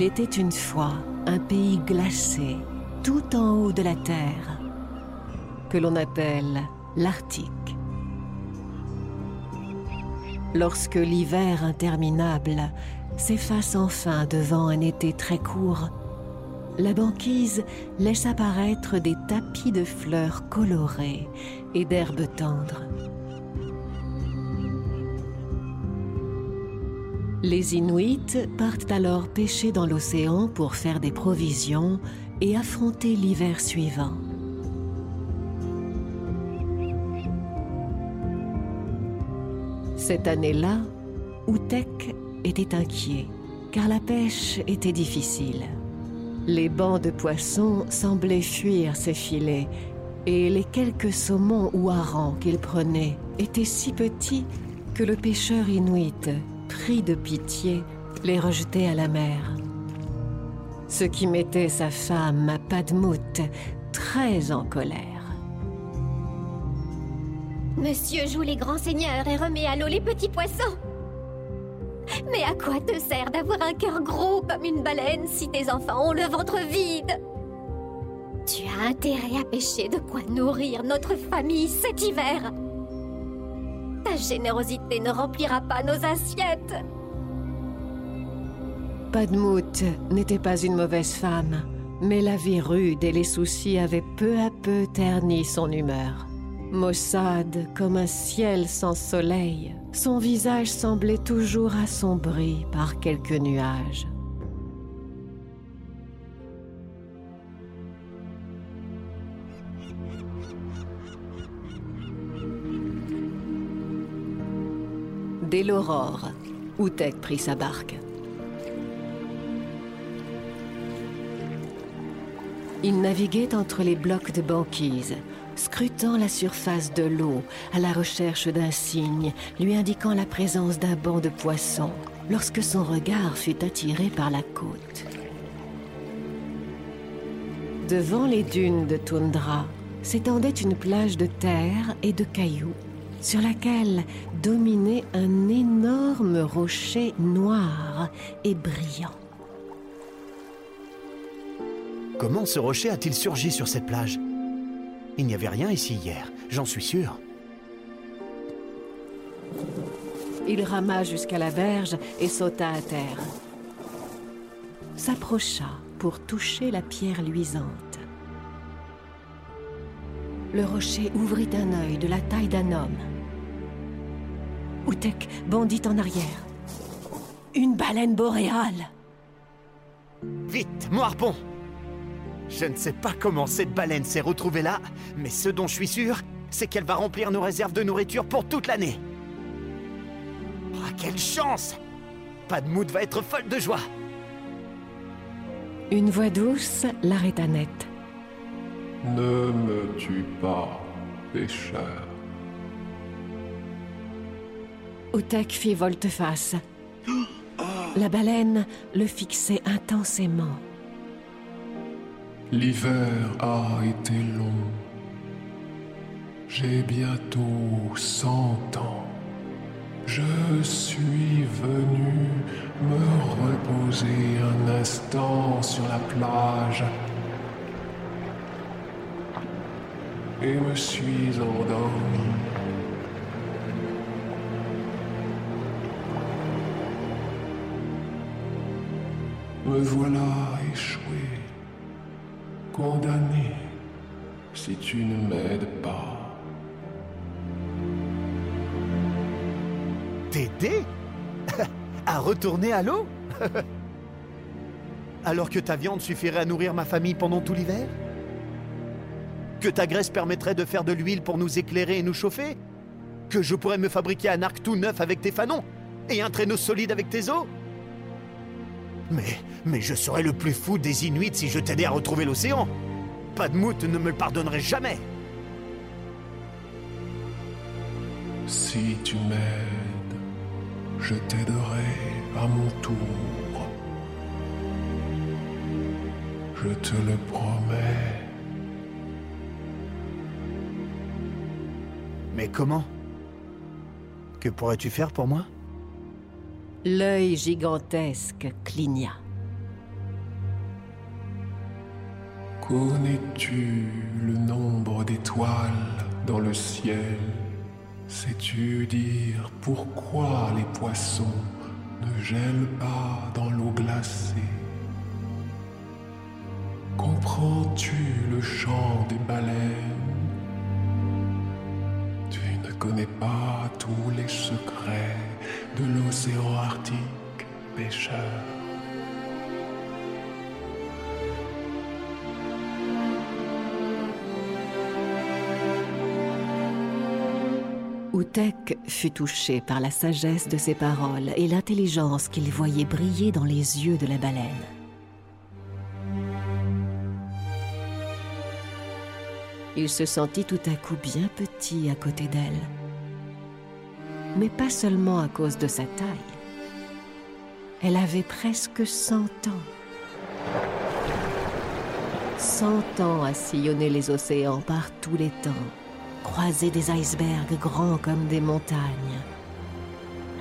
Il était une fois un pays glacé, tout en haut de la Terre, que l'on appelle l'Arctique. Lorsque l'hiver interminable s'efface enfin devant un été très court, la banquise laisse apparaître des tapis de fleurs colorées et d'herbes tendres. Les Inuits partent alors pêcher dans l'océan pour faire des provisions et affronter l'hiver suivant. Cette année-là, Outek était inquiet, car la pêche était difficile. Les bancs de poissons semblaient fuir ses filets, et les quelques saumons ou harengs qu'il prenait étaient si petits que le pêcheur inuit, pris de pitié, les rejetait à la mer. Ce qui mettait sa femme, Padmout, très en colère. Monsieur joue les grands seigneurs et remet à l'eau les petits poissons. Mais à quoi te sert d'avoir un cœur gros comme une baleine si tes enfants ont le ventre vide? Tu as intérêt à pêcher de quoi nourrir notre famille cet hiver. Générosité ne remplira pas nos assiettes. Padmout n'était pas une mauvaise femme, mais la vie rude et les soucis avaient peu à peu terni son humeur. Maussade comme un ciel sans soleil, son visage semblait toujours assombri par quelques nuages. Dès l'aurore, Outek prit sa barque. Il naviguait entre les blocs de banquise, scrutant la surface de l'eau à la recherche d'un signe lui indiquant la présence d'un banc de poissons lorsque son regard fut attiré par la côte. Devant les dunes de toundra s'étendait une plage de terre et de cailloux sur laquelle dominait un énorme rocher noir et brillant. Comment ce rocher a-t-il surgi sur cette plage? Il n'y avait rien ici hier, j'en suis sûr. Il rama jusqu'à la berge et sauta à terre. S'approcha pour toucher la pierre luisante. Le rocher ouvrit un œil de la taille d'un homme. Outek bondit en arrière. Une baleine boréale Vite, mon harpon Je ne sais pas comment cette baleine s'est retrouvée là, mais ce dont je suis sûr, c'est qu'elle va remplir nos réserves de nourriture pour toute l'année. Ah, quelle chance Padmout va être folle de joie Une voix douce l'arrêta net. Ne me tue pas, pécheur. Outek fit volte-face. La baleine le fixait intensément. L'hiver a été long. J'ai bientôt cent ans. Je suis venu me reposer un instant sur la plage et me suis endormi. Me voilà échoué, condamné, si tu ne m'aides pas. T'aider? À retourner à l'eau? Alors que ta viande suffirait à nourrir ma famille pendant tout l'hiver? Que ta graisse permettrait de faire de l'huile pour nous éclairer et nous chauffer Que je pourrais me fabriquer un arc tout neuf avec tes fanons Et un traîneau solide avec tes os Mais, mais je serais le plus fou des Inuits si je t'aidais à retrouver l'océan Padmout ne me le pardonnerait jamais Si tu m'aides, je t'aiderai à mon tour. Je te le promets. Mais comment? Que pourrais-tu faire pour moi? L'œil gigantesque cligna. Connais-tu le nombre d'étoiles dans le ciel? Sais-tu dire pourquoi les poissons ne gèlent pas dans l'eau glacée? Comprends-tu le chant des baleines? Connais pas tous les secrets de l'océan arctique, pêcheur. Outek fut touché par la sagesse de ses paroles et l'intelligence qu'il voyait briller dans les yeux de la baleine. Il se sentit tout à coup bien petit à côté d'elle. Mais pas seulement à cause de sa taille. Elle avait presque cent ans. Cent ans à sillonner les océans par tous les temps, croiser des icebergs grands comme des montagnes,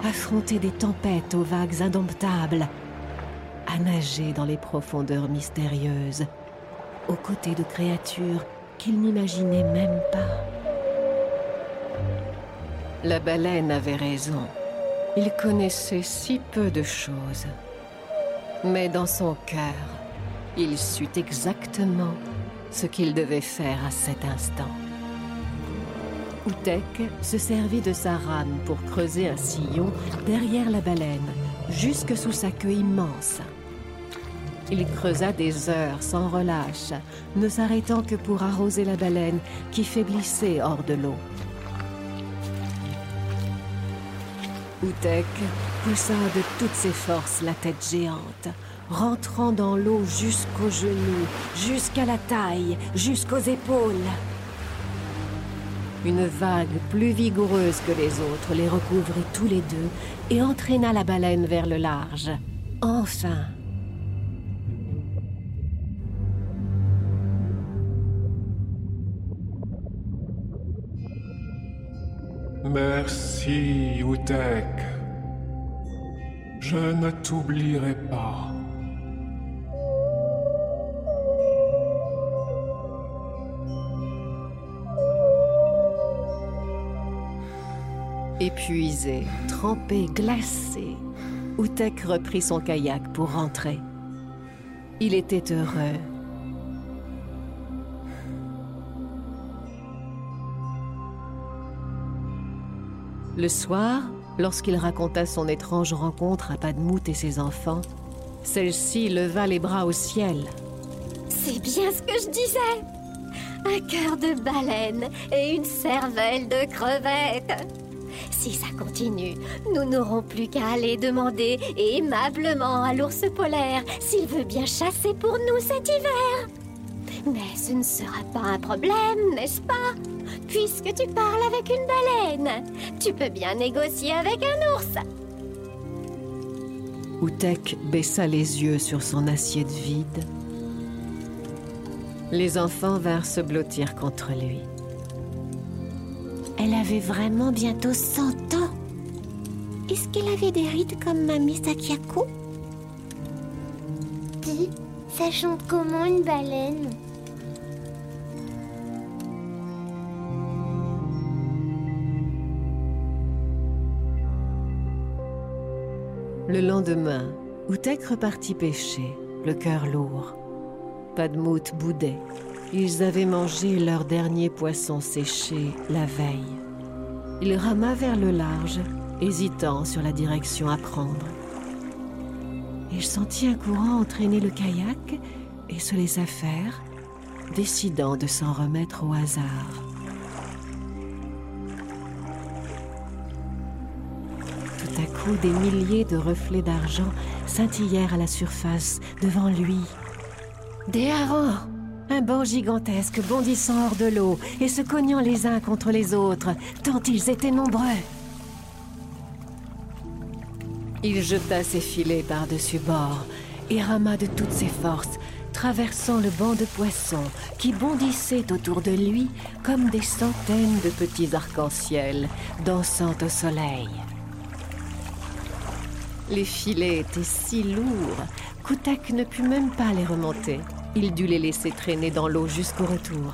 affronter des tempêtes aux vagues indomptables, à nager dans les profondeurs mystérieuses, aux côtés de créatures qu'il n'imaginait même pas. La baleine avait raison. Il connaissait si peu de choses. Mais dans son cœur, il sut exactement ce qu'il devait faire à cet instant. Outek se servit de sa rame pour creuser un sillon derrière la baleine, jusque sous sa queue immense. Il creusa des heures sans relâche, ne s'arrêtant que pour arroser la baleine qui faiblissait hors de l'eau. Outek poussa de toutes ses forces la tête géante, rentrant dans l'eau jusqu'aux genoux, jusqu'à la taille, jusqu'aux épaules. Une vague plus vigoureuse que les autres les recouvrit tous les deux et entraîna la baleine vers le large. Enfin, Merci, Outek. Je ne t'oublierai pas. Épuisé, trempé, glacé, Outek reprit son kayak pour rentrer. Il était heureux. Le soir, lorsqu'il raconta son étrange rencontre à Padmout et ses enfants, celle-ci leva les bras au ciel. C'est bien ce que je disais. Un cœur de baleine et une cervelle de crevette. Si ça continue, nous n'aurons plus qu'à aller demander aimablement à l'ours polaire s'il veut bien chasser pour nous cet hiver. Mais ce ne sera pas un problème, n'est-ce pas? Puisque tu parles avec une baleine, tu peux bien négocier avec un ours. Outek baissa les yeux sur son assiette vide. Les enfants vinrent se blottir contre lui. Elle avait vraiment bientôt 100 ans. Est-ce qu'elle avait des rides comme Mamie Sakiako Dis, ça chante comment une baleine? Le lendemain, Outek repartit pêcher, le cœur lourd. Padmout boudait. Ils avaient mangé leur dernier poisson séché la veille. Il rama vers le large, hésitant sur la direction à prendre. Il sentit un courant entraîner le kayak et se laissa faire, décidant de s'en remettre au hasard. Des milliers de reflets d'argent scintillèrent à la surface devant lui. Des harengs Un banc gigantesque bondissant hors de l'eau et se cognant les uns contre les autres, tant ils étaient nombreux. Il jeta ses filets par-dessus bord et rama de toutes ses forces, traversant le banc de poissons qui bondissaient autour de lui comme des centaines de petits arcs-en-ciel dansant au soleil. Les filets étaient si lourds, Koutek ne put même pas les remonter. Il dut les laisser traîner dans l'eau jusqu'au retour.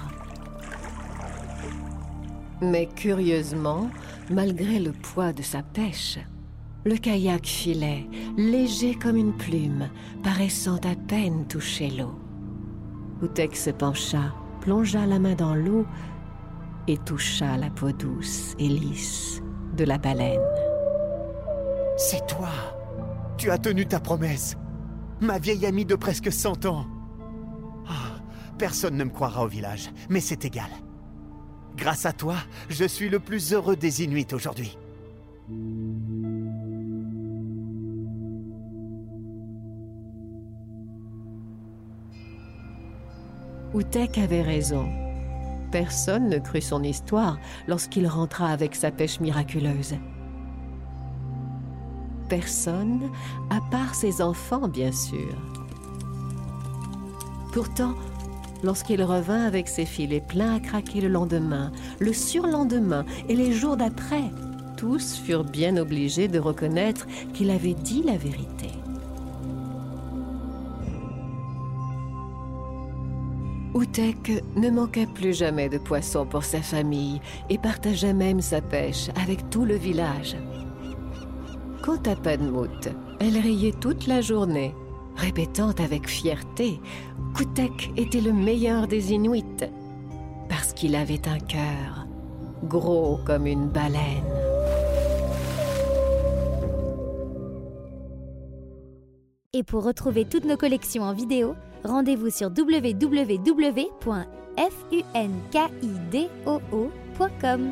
Mais curieusement, malgré le poids de sa pêche, le kayak filait, léger comme une plume, paraissant à peine toucher l'eau. Koutek se pencha, plongea la main dans l'eau et toucha la peau douce et lisse de la baleine. C'est toi Tu as tenu ta promesse Ma vieille amie de presque 100 ans Ah, Personne ne me croira au village, mais c'est égal. Grâce à toi, je suis le plus heureux des Inuits aujourd'hui. Outek avait raison. Personne ne crut son histoire lorsqu'il rentra avec sa pêche miraculeuse. Personne, à part ses enfants, bien sûr. Pourtant, lorsqu'il revint avec ses filets pleins à craquer le lendemain, le surlendemain et les jours d'après, tous furent bien obligés de reconnaître qu'il avait dit la vérité. Outek ne manqua plus jamais de poissons pour sa famille et partagea même sa pêche avec tout le village. Quant à Padmout, elle riait toute la journée, répétant avec fierté qu'Outek était le meilleur des Inuits, parce qu'il avait un cœur gros comme une baleine. Et pour retrouver toutes nos collections en vidéo, rendez-vous sur www.funkidoo.com.